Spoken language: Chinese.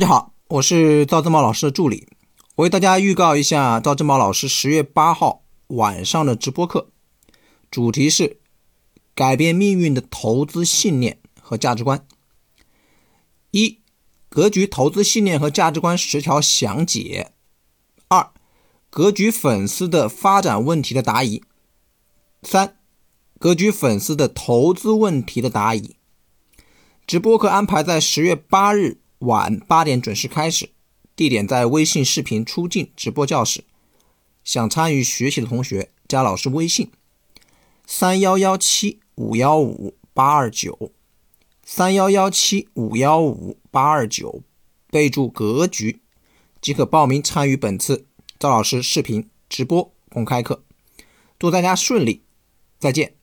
大家好，我是赵正茂老师的助理，我为大家预告一下赵正茂老师十月八号晚上的直播课，主题是改变命运的投资信念和价值观。一、格局投资信念和价值观十条详解。二、格局粉丝的发展问题的答疑。三、格局粉丝的投资问题的答疑。直播课安排在十月八日晚八点准时开始，地点在微信视频出镜直播教室。想参与学习的同学，加老师微信：三幺幺七五幺五八二九，三幺幺七五幺五八二九，备注“格局”，即可报名参与本次赵老师视频直播公开课。祝大家顺利，再见。